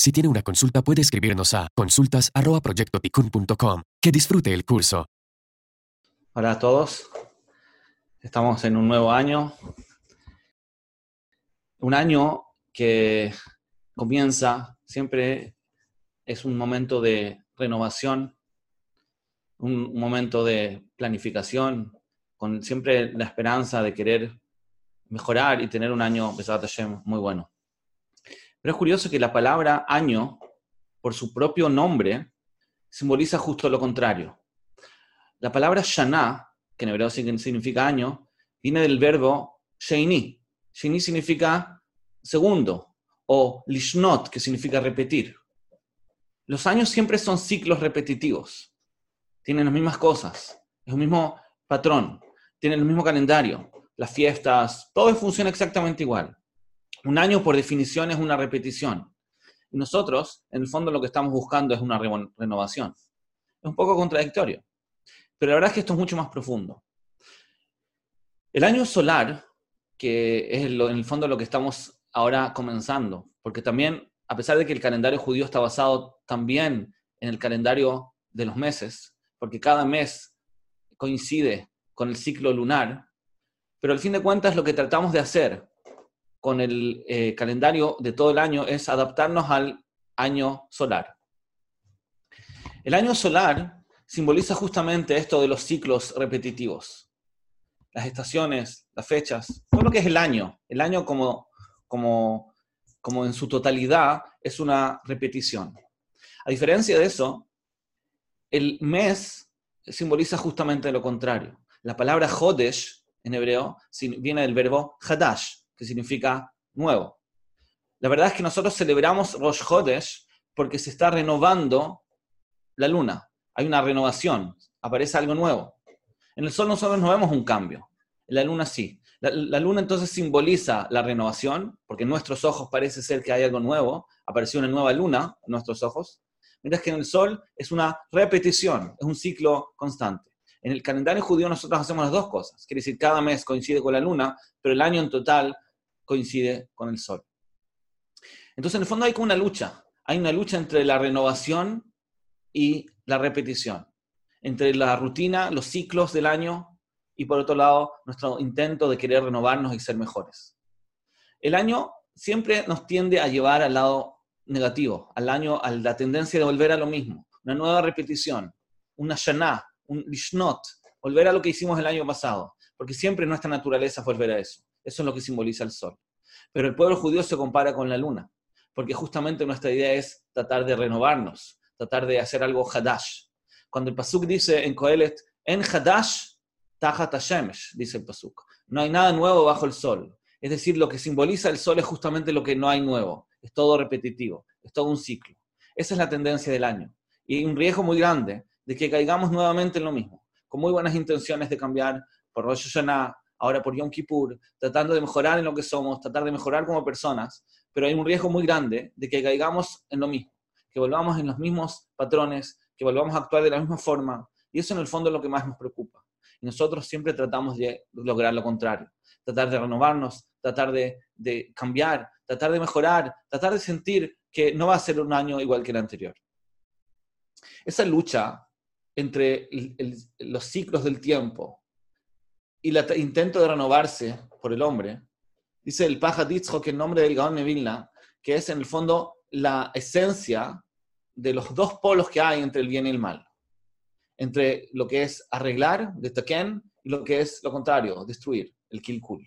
Si tiene una consulta puede escribirnos a consultas@proyectoticun.com. Que disfrute el curso. Hola a todos. Estamos en un nuevo año. Un año que comienza, siempre es un momento de renovación, un momento de planificación, con siempre la esperanza de querer mejorar y tener un año, muy bueno. Pero es curioso que la palabra año, por su propio nombre, simboliza justo lo contrario. La palabra Shana, que en hebreo significa año, viene del verbo Sheini. Sheini significa segundo, o Lishnot, que significa repetir. Los años siempre son ciclos repetitivos. Tienen las mismas cosas, es un mismo patrón, tienen el mismo calendario, las fiestas, todo funciona exactamente igual. Un año, por definición, es una repetición. Y nosotros, en el fondo, lo que estamos buscando es una renovación. Es un poco contradictorio. Pero la verdad es que esto es mucho más profundo. El año solar, que es en el fondo lo que estamos ahora comenzando, porque también, a pesar de que el calendario judío está basado también en el calendario de los meses, porque cada mes coincide con el ciclo lunar, pero al fin de cuentas lo que tratamos de hacer con el eh, calendario de todo el año es adaptarnos al año solar. El año solar simboliza justamente esto de los ciclos repetitivos, las estaciones, las fechas, todo lo que es el año. El año como, como, como en su totalidad es una repetición. A diferencia de eso, el mes simboliza justamente lo contrario. La palabra Hodesh en hebreo viene del verbo Hadash, que significa nuevo. La verdad es que nosotros celebramos Rosh Hodesh porque se está renovando la luna. Hay una renovación, aparece algo nuevo. En el sol nosotros no vemos un cambio, en la luna sí. La, luna entonces simboliza la renovación, porque en nuestros ojos parece ser que hay algo nuevo, apareció una nueva luna en nuestros ojos, mientras que en el sol es una repetición, es un ciclo constante. En el calendario judío nosotros hacemos las dos cosas, quiere decir, cada mes coincide con la luna, pero el año en total coincide con el sol. Entonces, en el fondo hay como una lucha. Hay una lucha entre la renovación y la repetición, entre la rutina, los ciclos del año y por otro lado nuestro intento de querer renovarnos y ser mejores. El año siempre nos tiende a llevar al lado negativo, al año, a la tendencia de volver a lo mismo, una nueva repetición, una shana, un lishnot, volver a lo que hicimos el año pasado, porque siempre nuestra naturaleza es volver a eso. Eso es lo que simboliza el sol. Pero el pueblo judío se compara con la luna, porque justamente nuestra idea es tratar de renovarnos, tratar de hacer algo hadash. Cuando el pasuk dice en Kohelet, en hadash tajat hashemesh, dice el pasuk, no hay nada nuevo bajo el sol. Es decir, lo que simboliza el sol es justamente lo que no hay nuevo, es todo repetitivo, es todo un ciclo. Esa es la tendencia del año. Y un riesgo muy grande de que caigamos nuevamente en lo mismo, con muy buenas intenciones de cambiar por Rosh Hashanah, ahora por Yom Kippur, tratando de mejorar en lo que somos, tratar de mejorar como personas, pero hay un riesgo muy grande de que caigamos en lo mismo, que volvamos en los mismos patrones, que volvamos a actuar de la misma forma, y eso en el fondo es lo que más nos preocupa. Y nosotros siempre tratamos de lograr lo contrario, tratar de renovarnos, tratar de, cambiar, tratar de mejorar, tratar de sentir que no va a ser un año igual que el anterior. Esa lucha entre los ciclos del tiempo y el intento de renovarse por el hombre, dice el Paja que el nombre del Gaon Vilna, que es en el fondo la esencia de los dos polos que hay entre el bien y el mal. Entre lo que es arreglar, de Taken, y lo que es lo contrario, destruir, el Kilkul.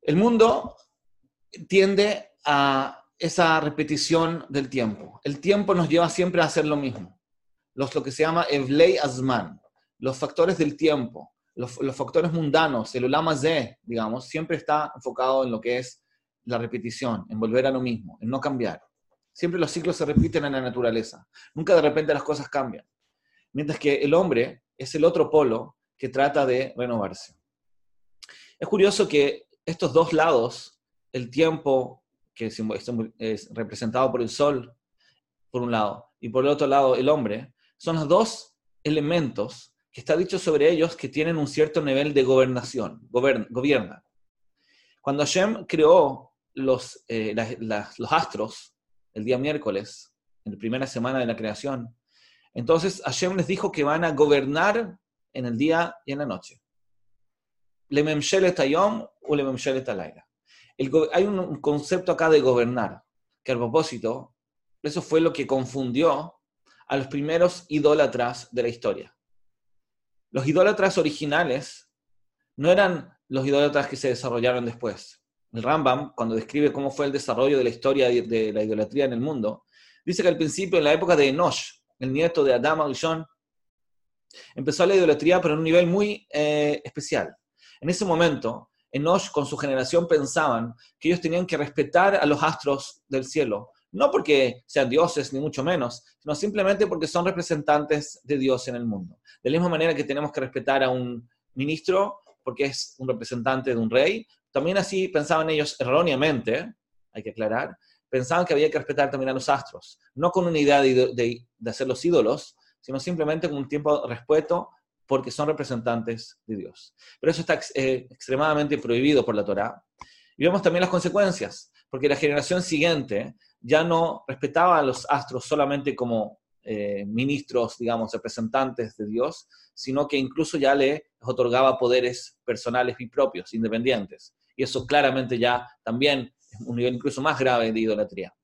El mundo tiende a esa repetición del tiempo. El tiempo nos lleva siempre a hacer lo mismo. Los, lo que se llama Evlei Azman los factores del tiempo, los, factores mundanos, el ulama Z, digamos, siempre está enfocado en lo que es la repetición, en volver a lo mismo, en no cambiar. Siempre los ciclos se repiten en la naturaleza. Nunca de repente las cosas cambian. Mientras que el hombre es el otro polo que trata de renovarse. Es curioso que estos dos lados, el tiempo, que es representado por el sol, por un lado, y por el otro lado el hombre, son los dos elementos que está dicho sobre ellos que tienen un cierto nivel de gobernación, gobierna. Cuando Hashem creó los, eh, los astros el día miércoles, en la primera semana de la creación, entonces Hashem les dijo que van a gobernar en el día y en la noche. Le ayom o le Hay un concepto acá de gobernar, que a propósito, eso fue lo que confundió a los primeros idólatras de la historia. Los idólatras originales no eran los idólatras que se desarrollaron después. El Rambam, cuando describe cómo fue el desarrollo de la historia de la idolatría en el mundo, dice que al principio, en la época de Enosh, el nieto de Adam Arishon, empezó la idolatría, pero en un nivel muy eh, especial. En ese momento, Enosh con su generación pensaban que ellos tenían que respetar a los astros del cielo, no porque sean dioses, ni mucho menos, sino simplemente porque son representantes de Dios en el mundo. De la misma manera que tenemos que respetar a un ministro porque es un representante de un rey, también así pensaban ellos erróneamente, hay que aclarar, pensaban que había que respetar también a los astros, no con una idea de, de, hacer los ídolos, sino simplemente con un tiempo de respeto porque son representantes de Dios. Pero eso está eh, extremadamente prohibido por la Torá. Y vemos también las consecuencias, porque la generación siguiente ya no respetaba a los astros solamente como eh, ministros, digamos, representantes de Dios, sino que incluso ya le otorgaba poderes personales y propios, independientes. Y eso claramente ya también es un nivel incluso más grave de idolatría.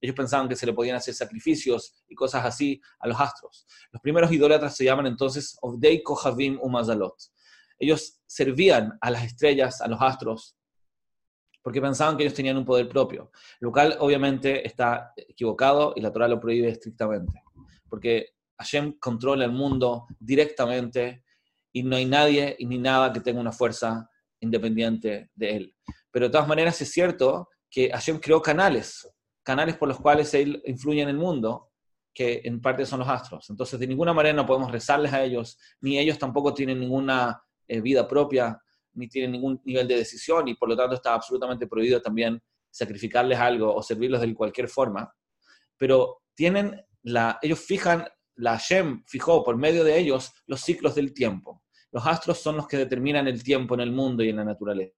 Ellos pensaban que se le podían hacer sacrificios y cosas así a los astros. Los primeros idólatras se llaman entonces Ovdei Kohavim Umazalot. Ellos servían a las estrellas, a los astros, porque pensaban que ellos tenían un poder propio, lo cual obviamente está equivocado y la Torah lo prohíbe estrictamente, porque Hashem controla el mundo directamente y no hay nadie y ni nada que tenga una fuerza independiente de él. Pero de todas maneras es cierto que Hashem creó canales, canales por los cuales él influye en el mundo, que en parte son los astros. Entonces, de ninguna manera no podemos rezarles a ellos, ni ellos tampoco tienen ninguna eh, vida propia, ni tienen ningún nivel de decisión, y por lo tanto está absolutamente prohibido también sacrificarles algo o servirlos de cualquier forma. Pero tienen la, ellos fijan, la Hashem fijó por medio de ellos los ciclos del tiempo. Los astros son los que determinan el tiempo en el mundo y en la naturaleza.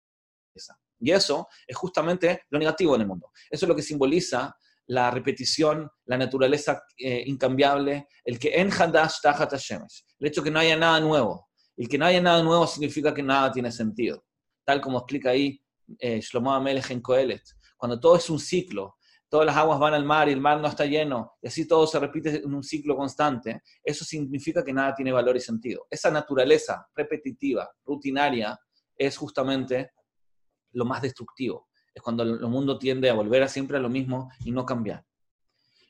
Y eso es justamente lo negativo en el mundo. Eso es lo que simboliza la repetición, la naturaleza eh, incambiable, el que en Hadash Tachat el hecho que no haya nada nuevo. El que no haya nada nuevo significa que nada tiene sentido. Tal como explica ahí eh, Shlomo Amelech en Kohelet. Cuando todo es un ciclo, todas las aguas van al mar y el mar no está lleno, y así todo se repite en un ciclo constante, eso significa que nada tiene valor y sentido. Esa naturaleza repetitiva, rutinaria, es justamente lo más destructivo. Es cuando el mundo tiende a volver a siempre a lo mismo y no cambiar.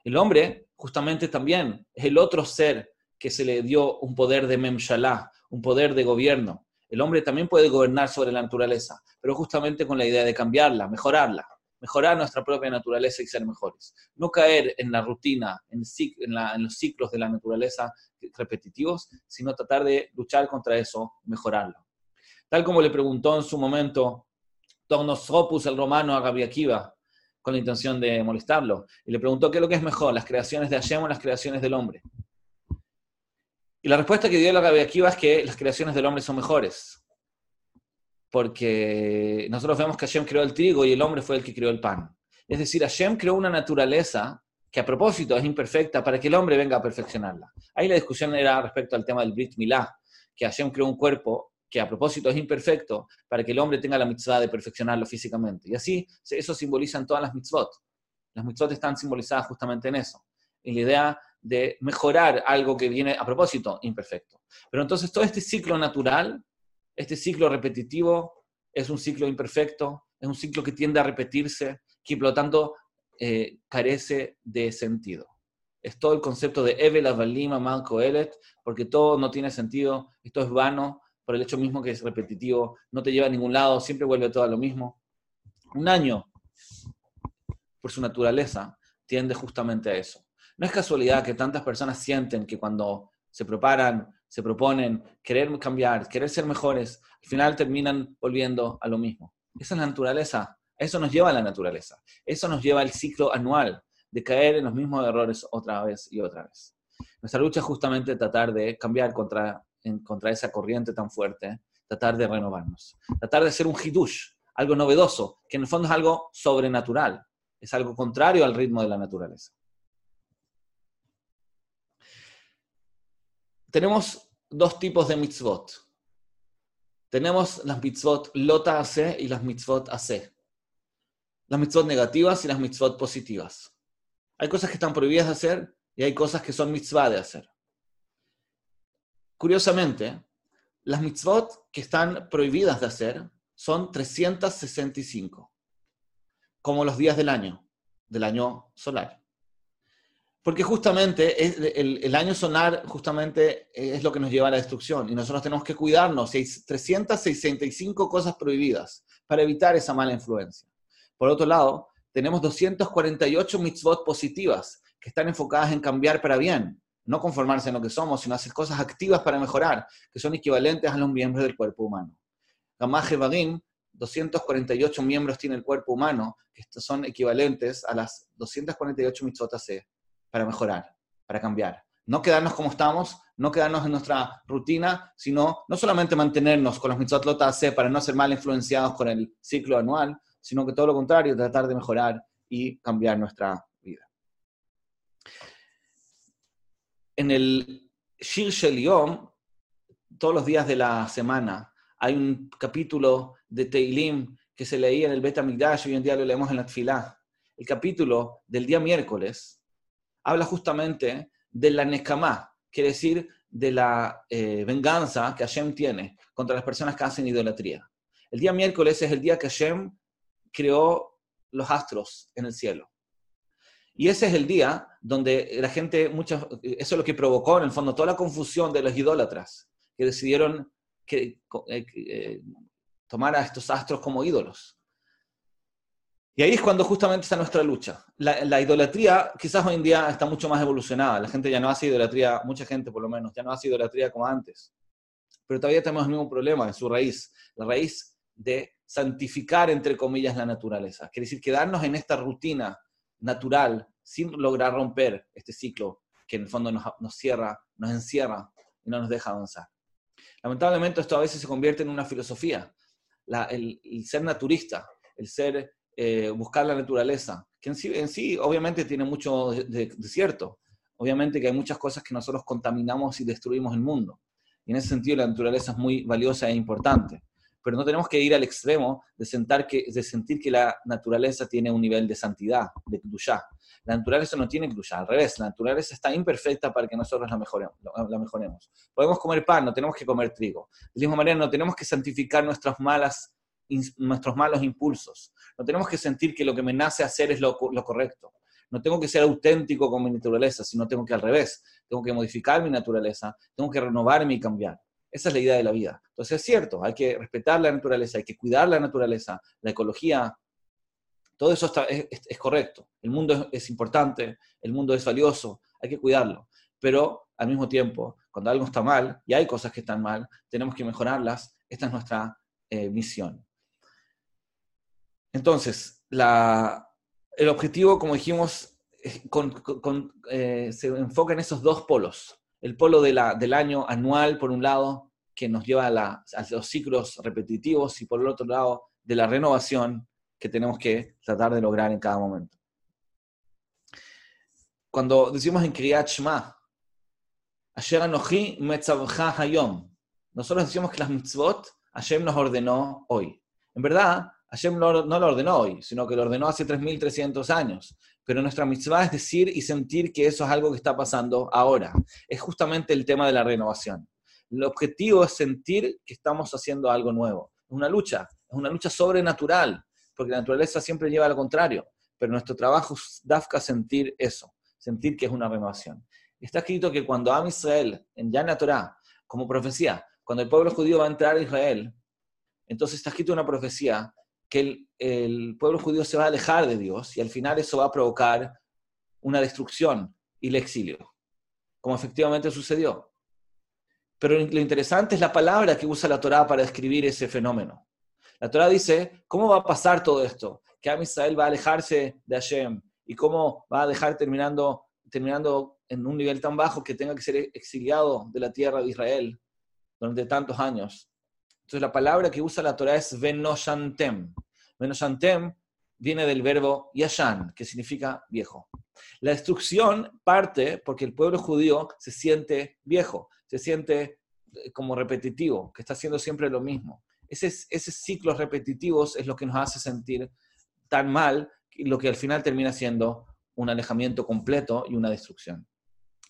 El hombre, justamente también, es el otro ser que se le dio un poder de memshalá, un poder de gobierno. El hombre también puede gobernar sobre la naturaleza, pero justamente con la idea de cambiarla, mejorarla, mejorar nuestra propia naturaleza y ser mejores. No caer en la rutina, en, los ciclos de la naturaleza repetitivos, sino tratar de luchar contra eso, mejorarlo. Tal como le preguntó en su momento Tornosopus, el romano, a Gabi Akiva, con la intención de molestarlo. Y le preguntó qué es lo que es mejor, las creaciones de Hashem o las creaciones del hombre. Y la respuesta que dio la Gabi Akiva es que las creaciones del hombre son mejores. Porque nosotros vemos que Hashem creó el trigo y el hombre fue el que creó el pan. Es decir, Hashem creó una naturaleza que a propósito es imperfecta para que el hombre venga a perfeccionarla. Ahí la discusión era respecto al tema del Brit Milá, que Hashem creó un cuerpo que a propósito es imperfecto, para que el hombre tenga la mitzvah de perfeccionarlo físicamente. Y así, eso simboliza en todas las mitzvot. Las mitzvot están simbolizadas justamente en eso, en la idea de mejorar algo que viene a propósito imperfecto. Pero entonces todo este ciclo natural, este ciclo repetitivo, es un ciclo imperfecto, es un ciclo que tiende a repetirse, que por lo tanto eh, carece de sentido. Es todo el concepto de Evel Avalima Malko Elet, porque todo no tiene sentido, esto es vano, por el hecho mismo que es repetitivo, no te lleva a ningún lado, siempre vuelve todo a lo mismo. Un año, por su naturaleza, tiende justamente a eso. No es casualidad que tantas personas sienten que cuando se preparan, se proponen querer cambiar, querer ser mejores, al final terminan volviendo a lo mismo. Esa es la naturaleza, eso nos lleva a la naturaleza, eso nos lleva al ciclo anual de caer en los mismos errores otra vez y otra vez. Nuestra lucha es justamente tratar de cambiar contra contra esa corriente tan fuerte, tratar de renovarnos, tratar de ser un hidush, algo novedoso, que en el fondo es algo sobrenatural, es algo contrario al ritmo de la naturaleza. Tenemos dos tipos de mitzvot. Tenemos las mitzvot lota hace y las mitzvot hace. Las mitzvot negativas y las mitzvot positivas. Hay cosas que están prohibidas de hacer y hay cosas que son mitzvah de hacer. Curiosamente, las mitzvot que están prohibidas de hacer son 365, como los días del año, del año solar. Porque justamente el, año solar justamente es lo que nos lleva a la destrucción y nosotros tenemos que cuidarnos. Hay 365 cosas prohibidas para evitar esa mala influencia. Por otro lado, tenemos 248 mitzvot positivas que están enfocadas en cambiar para bien, no conformarse en lo que somos, sino hacer cosas activas para mejorar, que son equivalentes a los miembros del cuerpo humano. Gamaje Vadim, 248 miembros tiene el cuerpo humano, que son equivalentes a las 248 mitzvot C para mejorar, para cambiar. No quedarnos como estamos, no quedarnos en nuestra rutina, sino no solamente mantenernos con los mitzvot C para no ser mal influenciados con el ciclo anual, sino que todo lo contrario, tratar de mejorar y cambiar nuestra vida. En el Shir Shel todos los días de la semana, hay un capítulo de Teilim que se leía en el Bet HaMikdash, hoy en día lo leemos en la. El capítulo del día miércoles habla justamente de la Nekamá, quiere decir de la eh, venganza que Hashem tiene contra las personas que hacen idolatría. El día miércoles es el día que Hashem creó los astros en el cielo. Y ese es el día donde la gente, muchas, eso es lo que provocó en el fondo toda la confusión de los idólatras, que decidieron que, eh, eh, tomar a estos astros como ídolos. Y ahí es cuando justamente está nuestra lucha. La, idolatría quizás hoy en día está mucho más evolucionada. La gente ya no hace idolatría, mucha gente por lo menos, ya no hace idolatría como antes. Pero todavía tenemos el mismo problema en su raíz. La raíz de santificar, entre comillas, la naturaleza. Quiere decir, quedarnos en esta rutina natural sin lograr romper este ciclo que en el fondo nos, nos cierra, nos encierra y no nos deja avanzar. Lamentablemente esto a veces se convierte en una filosofía, el, ser naturista, el ser, eh, buscar la naturaleza, que en sí, obviamente tiene mucho de, cierto. Obviamente que hay muchas cosas que nosotros contaminamos y destruimos el mundo. Y en ese sentido la naturaleza es muy valiosa e importante. Pero no tenemos que ir al extremo de, sentar que, de sentir que la naturaleza tiene un nivel de santidad, de Kedushá. La naturaleza no tiene inclusión, al revés, la naturaleza está imperfecta para que nosotros la mejoremos, la mejoremos. Podemos comer pan, no tenemos que comer trigo. De la misma manera, no tenemos que santificar nuestras malas, nuestros malos impulsos. No tenemos que sentir que lo que me nace hacer es lo, correcto. No tengo que ser auténtico con mi naturaleza, sino tengo que al revés. Tengo que modificar mi naturaleza, tengo que renovarme y cambiar. Esa es la idea de la vida. Entonces es cierto, hay que respetar la naturaleza, hay que cuidar la naturaleza, la ecología, todo eso es, correcto. El mundo es, importante, el mundo es valioso, hay que cuidarlo. Pero al mismo tiempo, cuando algo está mal, y hay cosas que están mal, tenemos que mejorarlas. Esta es nuestra eh, misión. Entonces, el objetivo, como dijimos, eh, se enfoca en esos dos polos. El polo del año anual, por un lado, que nos lleva a, los ciclos repetitivos, y por el otro lado, de la renovación, que tenemos que tratar de lograr en cada momento. Cuando decimos en Kriyat Shema, Asher Anochi Hayom, nosotros decimos que las mitzvot Hashem nos ordenó hoy. En verdad, Hashem no, lo ordenó hoy, sino que lo ordenó hace 3.300 años. Pero nuestra mitzvah es decir y sentir que eso es algo que está pasando ahora. Es justamente el tema de la renovación. El objetivo es sentir que estamos haciendo algo nuevo. Es una lucha, es una lucha sobrenatural porque la naturaleza siempre lleva al contrario, pero nuestro trabajo es dafka sentir eso, sentir que es una renovación. Está escrito que cuando Am Israel, en Yana Torah, como profecía, cuando el pueblo judío va a entrar a Israel, entonces está escrito una profecía que el, pueblo judío se va a alejar de Dios y al final eso va a provocar una destrucción y el exilio, como efectivamente sucedió. Pero lo interesante es la palabra que usa la Torah para describir ese fenómeno. La Torah dice, ¿cómo va a pasar todo esto? Que Am Israel va a alejarse de Hashem y cómo va a dejar terminando, terminando en un nivel tan bajo que tenga que ser exiliado de la tierra de Israel. durante tantos años. Entonces la palabra que usa la Torah es venoshantem. Venoshantem viene del verbo yashan, que significa viejo. La destrucción parte porque el pueblo judío se siente viejo, se siente eh, como repetitivo, que está haciendo siempre lo mismo. Ese, esos ciclos repetitivos es lo que nos hace sentir tan mal, lo que al final termina siendo un alejamiento completo y una destrucción.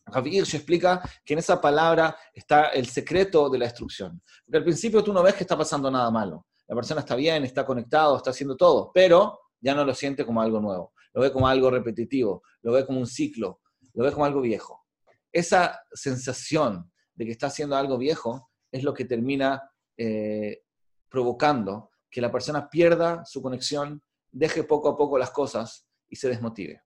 Hirsch explica que en esa palabra está el secreto de la destrucción. Porque al principio tú no ves que está pasando nada malo. La persona está bien, está conectado, está haciendo todo, pero ya no lo siente como algo nuevo. Lo ve como algo repetitivo, lo ve como un ciclo, lo ve como algo viejo. Esa sensación de que está haciendo algo viejo es lo que termina eh, provocando que la persona pierda su conexión, deje poco a poco las cosas y se desmotive.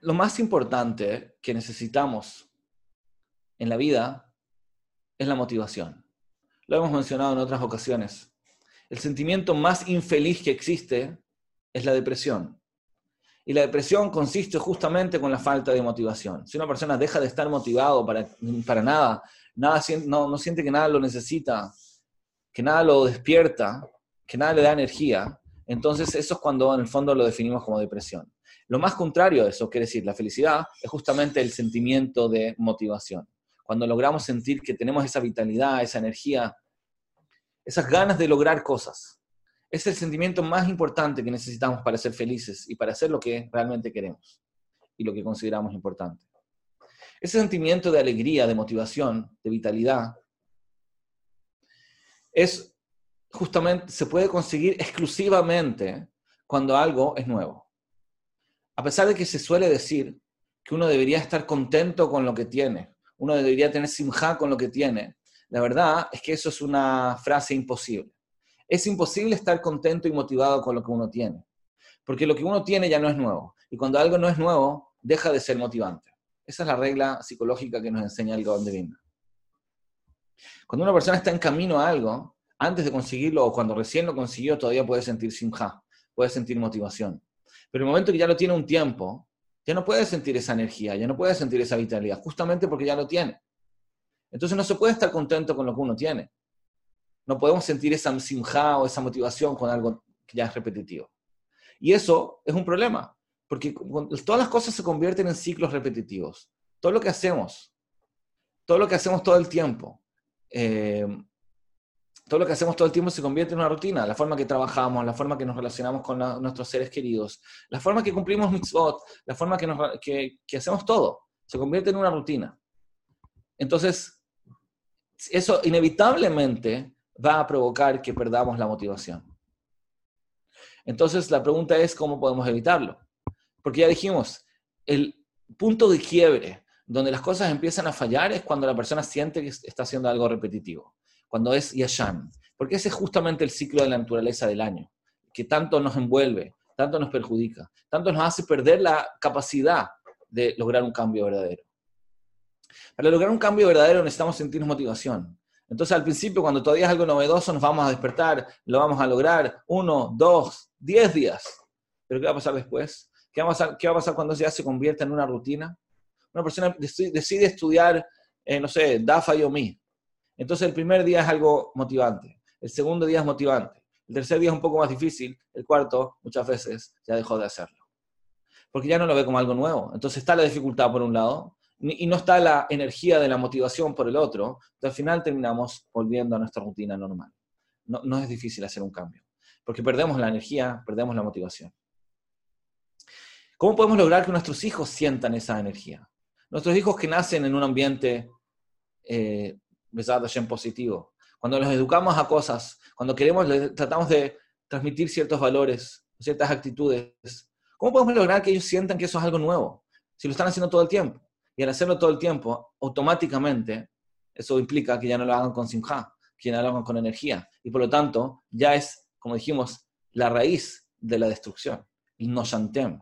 Lo más importante que necesitamos en la vida es la motivación. Lo hemos mencionado en otras ocasiones. El sentimiento más infeliz que existe es la depresión. Y la depresión consiste justamente con la falta de motivación. Si una persona deja de estar motivado para, para nada, nada no, no siente que nada lo necesita, que nada lo despierta, que nada le da energía, entonces eso es cuando en el fondo lo definimos como depresión. Lo más contrario de eso, quiere decir, la felicidad es justamente el sentimiento de motivación. Cuando logramos sentir que tenemos esa vitalidad, esa energía, esas ganas de lograr cosas. Es el sentimiento más importante que necesitamos para ser felices y para hacer lo que realmente queremos y lo que consideramos importante. Ese sentimiento de alegría, de motivación, de vitalidad, es justamente, se puede conseguir exclusivamente cuando algo es nuevo a pesar de que se suele decir que uno debería estar contento con lo que tiene, uno debería tener simja con lo que tiene, la verdad es que eso es una frase imposible. Es imposible estar contento y motivado con lo que uno tiene, porque lo que uno tiene ya no es nuevo, y cuando algo no es nuevo, deja de ser motivante. Esa es la regla psicológica que nos enseña el Gaon de. Cuando una persona está en camino a algo, antes de conseguirlo o cuando recién lo consiguió, todavía puede sentir simja, puede sentir motivación. Pero el momento que ya lo tiene un tiempo, ya no puede sentir esa energía, ya no puede sentir esa vitalidad, justamente porque ya lo tiene. Entonces no se puede estar contento con lo que uno tiene. No podemos sentir esa simja o esa motivación con algo que ya es repetitivo. Y eso es un problema, porque todas las cosas se convierten en ciclos repetitivos. Todo lo que hacemos, todo lo que hacemos todo el tiempo, eh, todo lo que hacemos todo el tiempo se convierte en una rutina, la forma que trabajamos, la forma que nos relacionamos con nuestros seres queridos, la forma que cumplimos mitzvot, la forma que, que, hacemos todo, se convierte en una rutina. Entonces, eso inevitablemente va a provocar que perdamos la motivación. Entonces, la pregunta es cómo podemos evitarlo. Porque ya dijimos, el punto de quiebre donde las cosas empiezan a fallar es cuando la persona siente que está haciendo algo repetitivo cuando es Yashan, porque ese es justamente el ciclo de la naturaleza del año, que tanto nos envuelve, tanto nos perjudica, tanto nos hace perder la capacidad de lograr un cambio verdadero. Para lograr un cambio verdadero necesitamos sentir motivación. Entonces al principio, cuando todavía es algo novedoso, nos vamos a despertar, lo vamos a lograr uno, dos, diez días. Pero ¿qué va a pasar después? ¿Qué va a pasar, qué va a pasar cuando ya se convierta en una rutina? Una persona decide estudiar, eh, no sé, DAFA y OMI. Entonces el primer día es algo motivante, el segundo día es motivante, el tercer día es un poco más difícil, el cuarto muchas veces ya dejó de hacerlo. Porque ya no lo ve como algo nuevo. Entonces está la dificultad por un lado y no está la energía de la motivación por el otro. Entonces al final terminamos volviendo a nuestra rutina normal. No, es difícil hacer un cambio, porque perdemos la energía, perdemos la motivación. ¿Cómo podemos lograr que nuestros hijos sientan esa energía? Nuestros hijos que nacen en un ambiente eh, en positivo. Cuando los educamos a cosas, cuando queremos, tratamos de transmitir ciertos valores, ciertas actitudes, ¿cómo podemos lograr que ellos sientan que eso es algo nuevo? Si lo están haciendo todo el tiempo. Y al hacerlo todo el tiempo, automáticamente, eso implica que ya no lo hagan con simja, que ya no lo hagan con energía. Y por lo tanto, ya es, como dijimos, la raíz de la destrucción. El no shantem.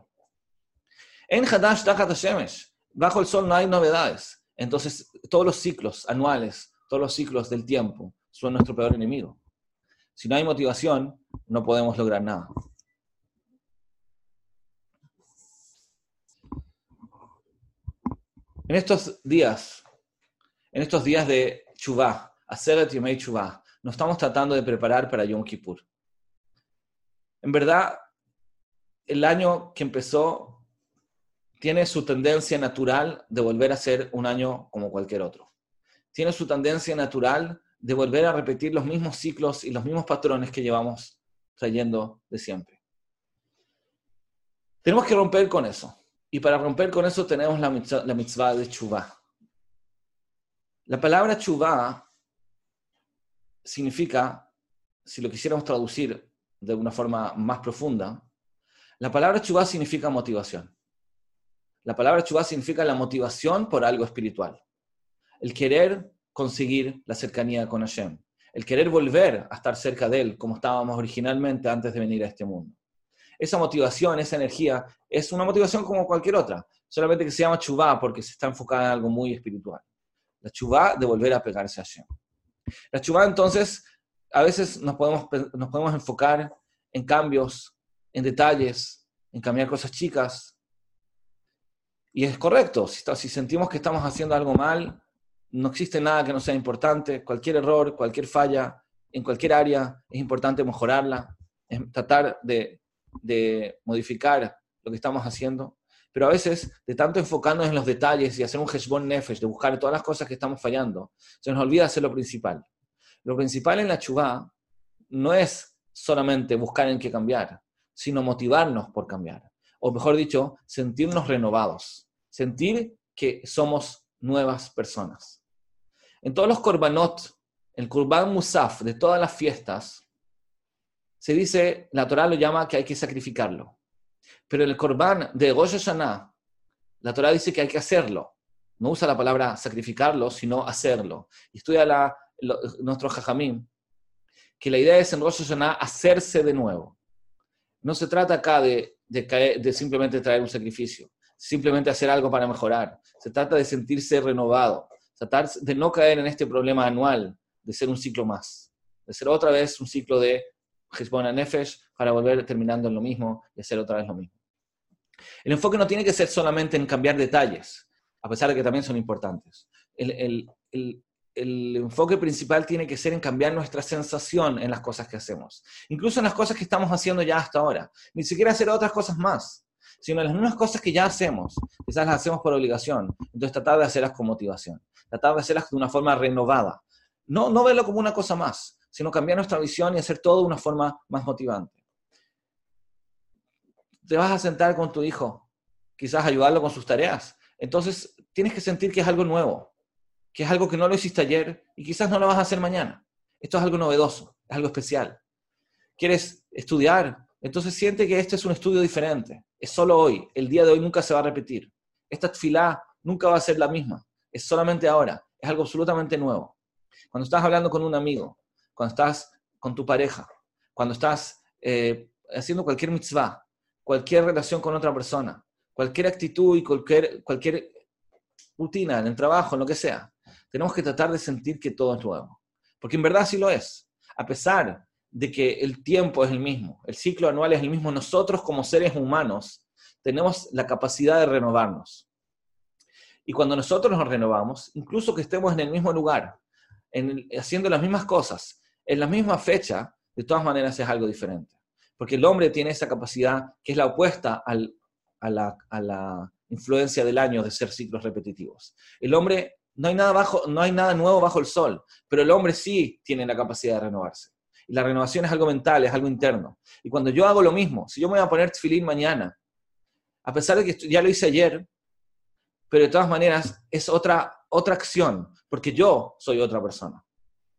En Hadash Shemesh, bajo el sol no hay novedades. Entonces, todos los ciclos anuales, todos los ciclos del tiempo son nuestro peor enemigo. Si no hay motivación, no podemos lograr nada. En estos días, en estos días de Chubá, Aseret Yomei Chubá, nos estamos tratando de preparar para Yom Kippur. En verdad, el año que empezó tiene su tendencia natural de volver a ser un año como cualquier otro. Tiene su tendencia natural de volver a repetir los mismos ciclos y los mismos patrones que llevamos trayendo de siempre. Tenemos que romper con eso. Y para romper con eso tenemos la mitzvah, de chuvá. La palabra chuvá significa, si lo quisiéramos traducir de una forma más profunda, la palabra chuvá significa motivación. La palabra chuvá significa la motivación por algo espiritual. El querer conseguir la cercanía con Hashem. El querer volver a estar cerca de Él como estábamos originalmente antes de venir a este mundo. Esa motivación, esa energía, es una motivación como cualquier otra, solamente que se llama chuvá porque se está enfocada en algo muy espiritual. La chuvá de volver a pegarse a Hashem. La chuvá, entonces, a veces nos podemos, nos podemos enfocar en cambios, en detalles, en cambiar cosas chicas. Y es correcto, si, si sentimos que estamos haciendo algo mal, no existe nada que no sea importante. Cualquier error, cualquier falla, en cualquier área, es importante mejorarla, tratar de, modificar lo que estamos haciendo. Pero a veces, de tanto enfocarnos en los detalles y hacer un heshbon nefesh, de buscar todas las cosas que estamos fallando, se nos olvida hacer lo principal. Lo principal en la chubá no es solamente buscar en qué cambiar, sino motivarnos por cambiar. O mejor dicho, sentirnos renovados. Sentir que somos nuevas personas. En todos los korbanot, el korban musaf de todas las fiestas, se dice, la Torah lo llama que hay que sacrificarlo. Pero el korban de Rosh Hashanah, la Torah dice que hay que hacerlo. No usa la palabra sacrificarlo, sino hacerlo. Y estudia la, nuestro jajamín, que la idea es en Rosh Hashanah hacerse de nuevo. No se trata acá de, simplemente traer un sacrificio, simplemente hacer algo para mejorar. Se trata de sentirse renovado, tratar de no caer en este problema anual de ser un ciclo más, de ser otra vez un ciclo de Hezbollah Nefesh para volver terminando en lo mismo y hacer otra vez lo mismo. El enfoque no tiene que ser solamente en cambiar detalles, a pesar de que también son importantes. El, enfoque principal tiene que ser en cambiar nuestra sensación en las cosas que hacemos, incluso en las cosas que estamos haciendo ya hasta ahora. Ni siquiera hacer otras cosas más, sino las mismas cosas que ya hacemos. Quizás las hacemos por obligación, entonces tratar de hacerlas con motivación, tratar de hacerlas de una forma renovada. No, no verlo como una cosa más, sino cambiar nuestra visión y hacer todo de una forma más motivante. Te vas a sentar con tu hijo, quizás ayudarlo con sus tareas. Entonces tienes que sentir que es algo nuevo, que es algo que no lo hiciste ayer y quizás no lo vas a hacer mañana. Esto es algo novedoso, es algo especial. ¿Quieres estudiar? Entonces siente que este es un estudio diferente. Es solo hoy. El día de hoy nunca se va a repetir. Esta fila nunca va a ser la misma. Es solamente ahora. Es algo absolutamente nuevo. Cuando estás hablando con un amigo, cuando estás con tu pareja, cuando estás eh, haciendo cualquier mitzvah, cualquier relación con otra persona, cualquier actitud y cualquier, cualquier rutina en el trabajo, en lo que sea, tenemos que tratar de sentir que todo es nuevo. Porque en verdad sí lo es. A pesar de que el tiempo es el mismo, el ciclo anual es el mismo, nosotros como seres humanos tenemos la capacidad de renovarnos. Y cuando nosotros nos renovamos, incluso que estemos en el mismo lugar, haciendo las mismas cosas, en la misma fecha, de todas maneras es algo diferente. Porque el hombre tiene esa capacidad que es la opuesta a, la, influencia del año de ser ciclos repetitivos. El hombre, no hay, nada bajo, no hay nada nuevo bajo el sol, pero el hombre sí tiene la capacidad de renovarse. Y la renovación es algo mental, es algo interno. Y cuando yo hago lo mismo, si yo me voy a poner tefilín mañana, a pesar de que ya lo hice ayer, pero de todas maneras es otra, otra acción, porque yo soy otra persona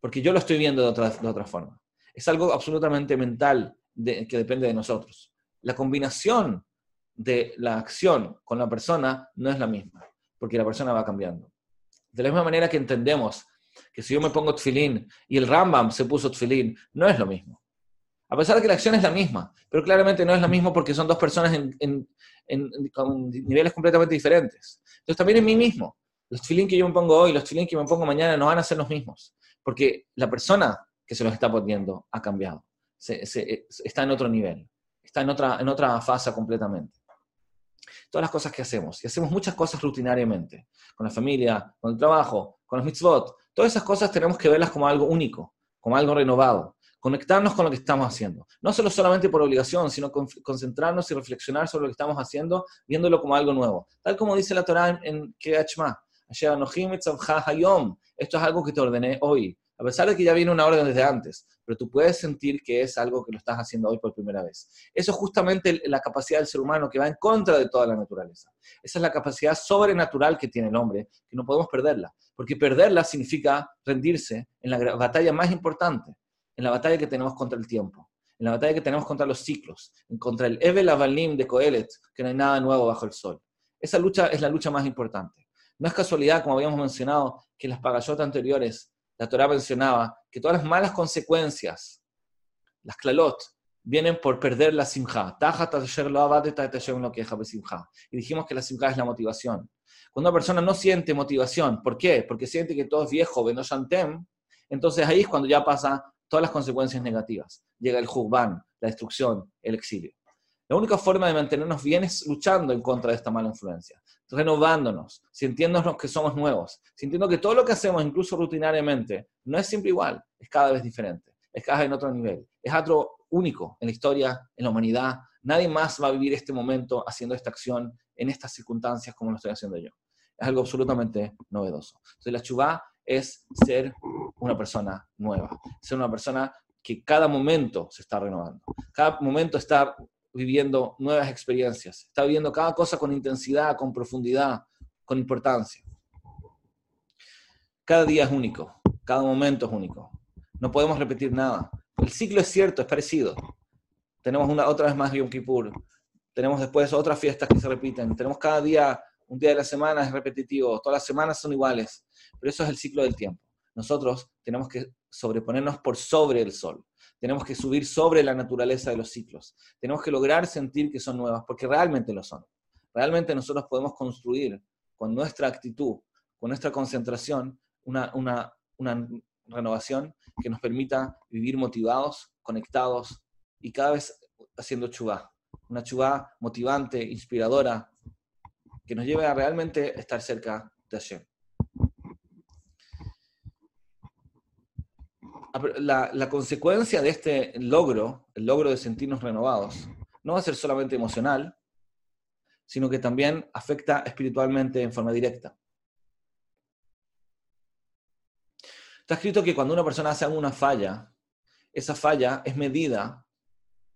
porque yo lo estoy viendo de otra, de otra forma. Es algo absolutamente mental que depende de nosotros. La combinación de la acción con la persona no es la misma, porque la persona va cambiando. De la misma manera que entendemos que si yo me pongo tfilín y el Rambam se puso tfilín, no es lo mismo. A pesar de que la acción es la misma, pero claramente no es lo mismo porque son dos personas con niveles completamente diferentes. Entonces también en mí mismo, los tfilín que yo me pongo hoy, los tfilín que me pongo mañana no van a ser los mismos porque la persona que se los está poniendo ha cambiado, está en otro nivel, está en otra, en otra fase completamente. todas las cosas que hacemos. Y hacemos muchas cosas rutinariamente, con la familia, con el trabajo, con los mitzvot. Todas esas cosas tenemos que verlas como algo único, como algo renovado. Conectarnos con lo que estamos haciendo. No solo solamente por obligación, sino concentrarnos y reflexionar sobre lo que estamos haciendo, viéndolo como algo nuevo. Tal como dice la Torah en Keachma. Esto es algo que te ordené hoy a pesar de que ya viene una orden desde antes, pero tú puedes sentir que es algo que lo estás haciendo hoy por primera vez. Eso es justamente la capacidad del ser humano que va en contra de toda la naturaleza. Esa es la capacidad sobrenatural que tiene el hombre, que no podemos perderla, porque perderla significa rendirse en la batalla más importante, en la batalla que tenemos contra el tiempo, en la batalla que tenemos contra los ciclos, contra el Evel Avalim de Coelet, que no hay nada nuevo bajo el sol. Esa lucha es la lucha más importante. No es casualidad, como habíamos mencionado, que las pagayot anteriores la Torah mencionaba que todas las malas consecuencias, las klalot, vienen por perder la simja. Y dijimos que la simja es la motivación. Cuando una persona no siente motivación, ¿por qué? Porque siente que todo es viejo, venosantem, entonces ahí es cuando ya pasa todas las consecuencias negativas. Llega el juzban, la destrucción, el exilio. La única forma de mantenernos bien es luchando en contra de esta mala influencia, renovándonos, sintiéndonos que somos nuevos, sintiendo que todo lo que hacemos, incluso rutinariamente, no es siempre igual, es cada vez diferente, es cada vez en otro nivel, es otro único en la historia, en la humanidad. Nadie más va a vivir este momento haciendo esta acción en estas circunstancias como lo estoy haciendo yo. Es algo absolutamente novedoso. Entonces la chubá es ser una persona nueva, ser una persona que cada momento se está renovando, cada momento está viviendo nuevas experiencias, está viviendo cada cosa con intensidad, con profundidad, con importancia. Cada día es único, cada momento es único. No podemos repetir nada. El ciclo es cierto, es parecido. Tenemos una, otra vez más Yom Kippur. Tenemos después otras fiestas que se repiten. Tenemos cada día, un día de la semana es repetitivo. Todas las semanas son iguales. Pero eso es el ciclo del tiempo. Nosotros tenemos que sobreponernos por sobre el sol. Tenemos que subir sobre la naturaleza de los ciclos. Tenemos que lograr sentir que son nuevas, porque realmente lo son. Realmente nosotros podemos construir con nuestra actitud, con nuestra concentración, una, una, renovación que nos permita vivir motivados, conectados y cada vez haciendo chubá. Una chubá motivante, inspiradora, que nos lleve a realmente estar cerca de Hashem. La, consecuencia de este logro, el logro de sentirnos renovados, no va a ser solamente emocional, sino que también afecta espiritualmente en forma directa. Está escrito que cuando una persona hace alguna falla, esa falla es medida,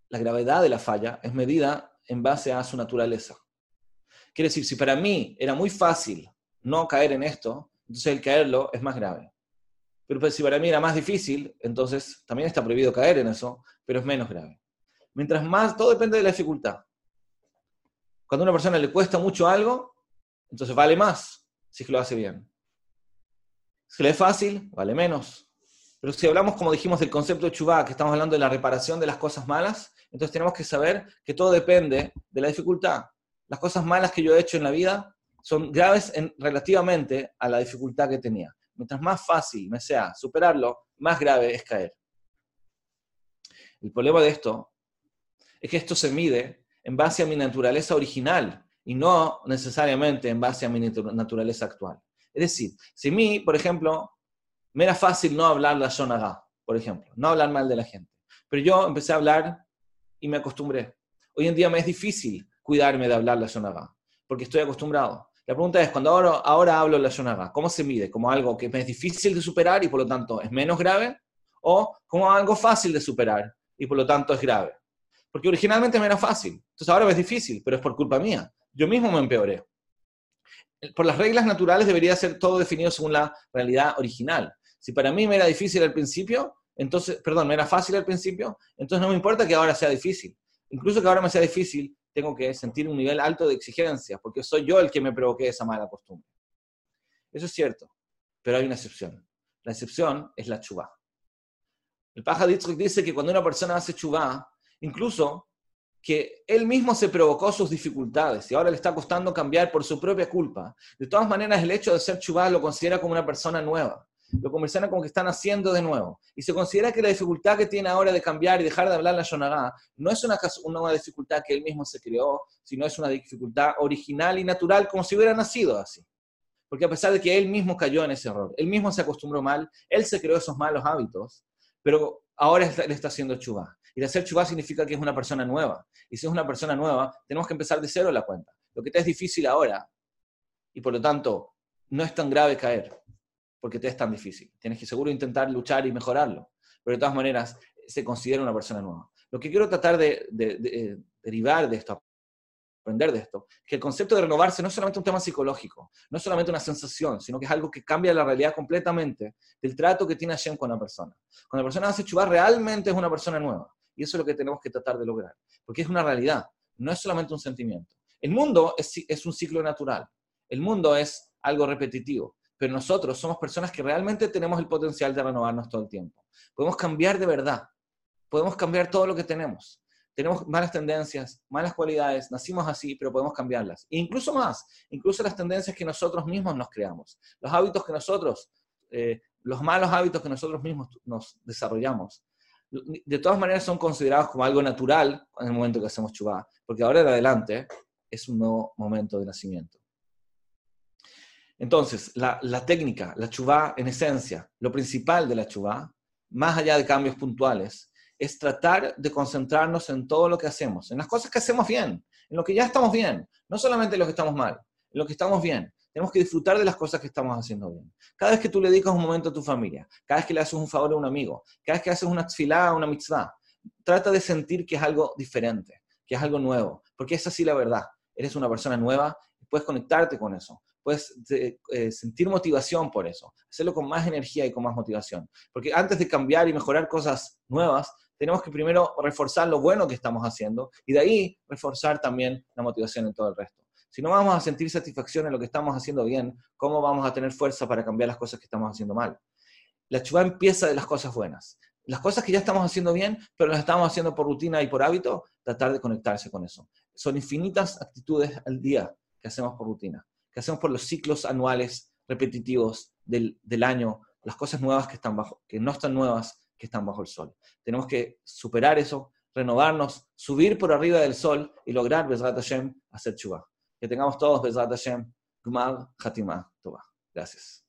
la gravedad de la falla es medida en base a su naturaleza. Quiere decir, si para mí era muy fácil no caer en esto, entonces el caerlo es más grave. Pero pues, si para mí era más difícil, entonces también está prohibido caer en eso, pero es menos grave. Mientras más, todo depende de la dificultad. Cuando a una persona le cuesta mucho algo, entonces vale más si es que lo hace bien. Si le es fácil, vale menos. Pero si hablamos, como dijimos, del concepto de chubá, que estamos hablando de la reparación de las cosas malas, entonces tenemos que saber que todo depende de la dificultad. Las cosas malas que yo he hecho en la vida son graves en, relativamente a la dificultad que tenía. Mientras más fácil me sea superarlo, más grave es caer. El problema de esto es que esto se mide en base a mi naturaleza original y no necesariamente en base a mi naturaleza actual. Es decir, si a mí, por ejemplo, me era fácil no hablar la Shonaga, por ejemplo, no hablar mal de la gente, pero yo empecé a hablar y me acostumbré. Hoy en día me es difícil cuidarme de hablar la Shonaga, porque estoy acostumbrado. La pregunta es, cuando ahora, ahora hablo la Shonaga, ¿cómo se mide? ¿Como algo que es difícil de superar y por lo tanto es menos grave? ¿O como algo fácil de superar y por lo tanto es grave? Porque originalmente me era fácil, entonces ahora es difícil, pero es por culpa mía. Yo mismo me empeoré. Por las reglas naturales debería ser todo definido según la realidad original. Si para mí me era difícil al principio, entonces, perdón, me era fácil al principio, entonces no me importa que ahora sea difícil. Incluso que ahora me sea difícil, tengo que sentir un nivel alto de exigencia, porque soy yo el que me provoqué esa mala costumbre. Eso es cierto, pero hay una excepción. La excepción es la chubá. El Paja dice que cuando una persona hace chubá, incluso que él mismo se provocó sus dificultades y ahora le está costando cambiar por su propia culpa. De todas maneras, el hecho de ser chubá lo considera como una persona nueva. Lo conversaron como que están haciendo de nuevo. Y se considera que la dificultad que tiene ahora de cambiar y dejar de hablar la Shonagá no es una, una dificultad que él mismo se creó, sino es una dificultad original y natural, como si hubiera nacido así. Porque a pesar de que él mismo cayó en ese error, él mismo se acostumbró mal, él se creó esos malos hábitos, pero ahora él está haciendo chubá. Y hacer chubá significa que es una persona nueva. Y si es una persona nueva, tenemos que empezar de cero la cuenta. Lo que te es difícil ahora, y por lo tanto no es tan grave caer, porque te es tan difícil. Tienes que seguro intentar luchar y mejorarlo. Pero de todas maneras, se considera una persona nueva. Lo que quiero tratar de, de derivar de esto, aprender de esto, que el concepto de renovarse no es solamente un tema psicológico, no es solamente una sensación, sino que es algo que cambia la realidad completamente del trato que tiene Hashem con la persona. Cuando la persona hace chubar, realmente es una persona nueva. Y eso es lo que tenemos que tratar de lograr, porque es una realidad, no es solamente un sentimiento. El mundo es, es un ciclo natural, el mundo es algo repetitivo, pero nosotros somos personas que realmente tenemos el potencial de renovarnos todo el tiempo. Podemos cambiar de verdad, podemos cambiar todo lo que tenemos tenemos malas tendencias, malas cualidades, nacimos así, pero podemos cambiarlas. E incluso más, incluso las tendencias que nosotros mismos nos creamos, los hábitos que nosotros, eh, los malos hábitos que nosotros mismos nos desarrollamos, de todas maneras son considerados como algo natural en el momento que hacemos chubá, porque ahora en adelante es un nuevo momento de nacimiento. Entonces, la, técnica, la chubá en esencia, lo principal de la chubá, más allá de cambios puntuales, es tratar de concentrarnos en todo lo que hacemos, en las cosas que hacemos bien, en lo que ya estamos bien, no solamente en lo que estamos mal, en lo que estamos bien. Tenemos que disfrutar de las cosas que estamos haciendo bien. Cada vez que tú le dedicas un momento a tu familia, cada vez que le haces un favor a un amigo, cada vez que haces una tfilá, una mitzvah, trata de sentir que es algo diferente, que es algo nuevo, porque es así la verdad. Eres una persona nueva y puedes conectarte con eso, puedes eh, sentir motivación por eso, hacerlo con más energía y con más motivación. Porque antes de cambiar y mejorar cosas nuevas, tenemos que primero reforzar lo bueno que estamos haciendo y de ahí reforzar también la motivación en todo el resto. Si no vamos a sentir satisfacción en lo que estamos haciendo bien, ¿cómo vamos a tener fuerza para cambiar las cosas que estamos haciendo mal? La chuva empieza de las cosas buenas. Las cosas que ya estamos haciendo bien, pero las estamos haciendo por rutina y por hábito, tratar de conectarse con eso. Son infinitas actitudes al día que hacemos por rutina, que hacemos por los ciclos anuales repetitivos del, del año, las cosas nuevas que, están bajo, que no están nuevas, que están bajo el sol. Tenemos que superar eso, renovarnos, subir por arriba del sol y lograr, Bezrat Hashem, hacer chuba. Que tengamos todos, Bezrat Hashem, Gmal Hatimah Toba. Gracias.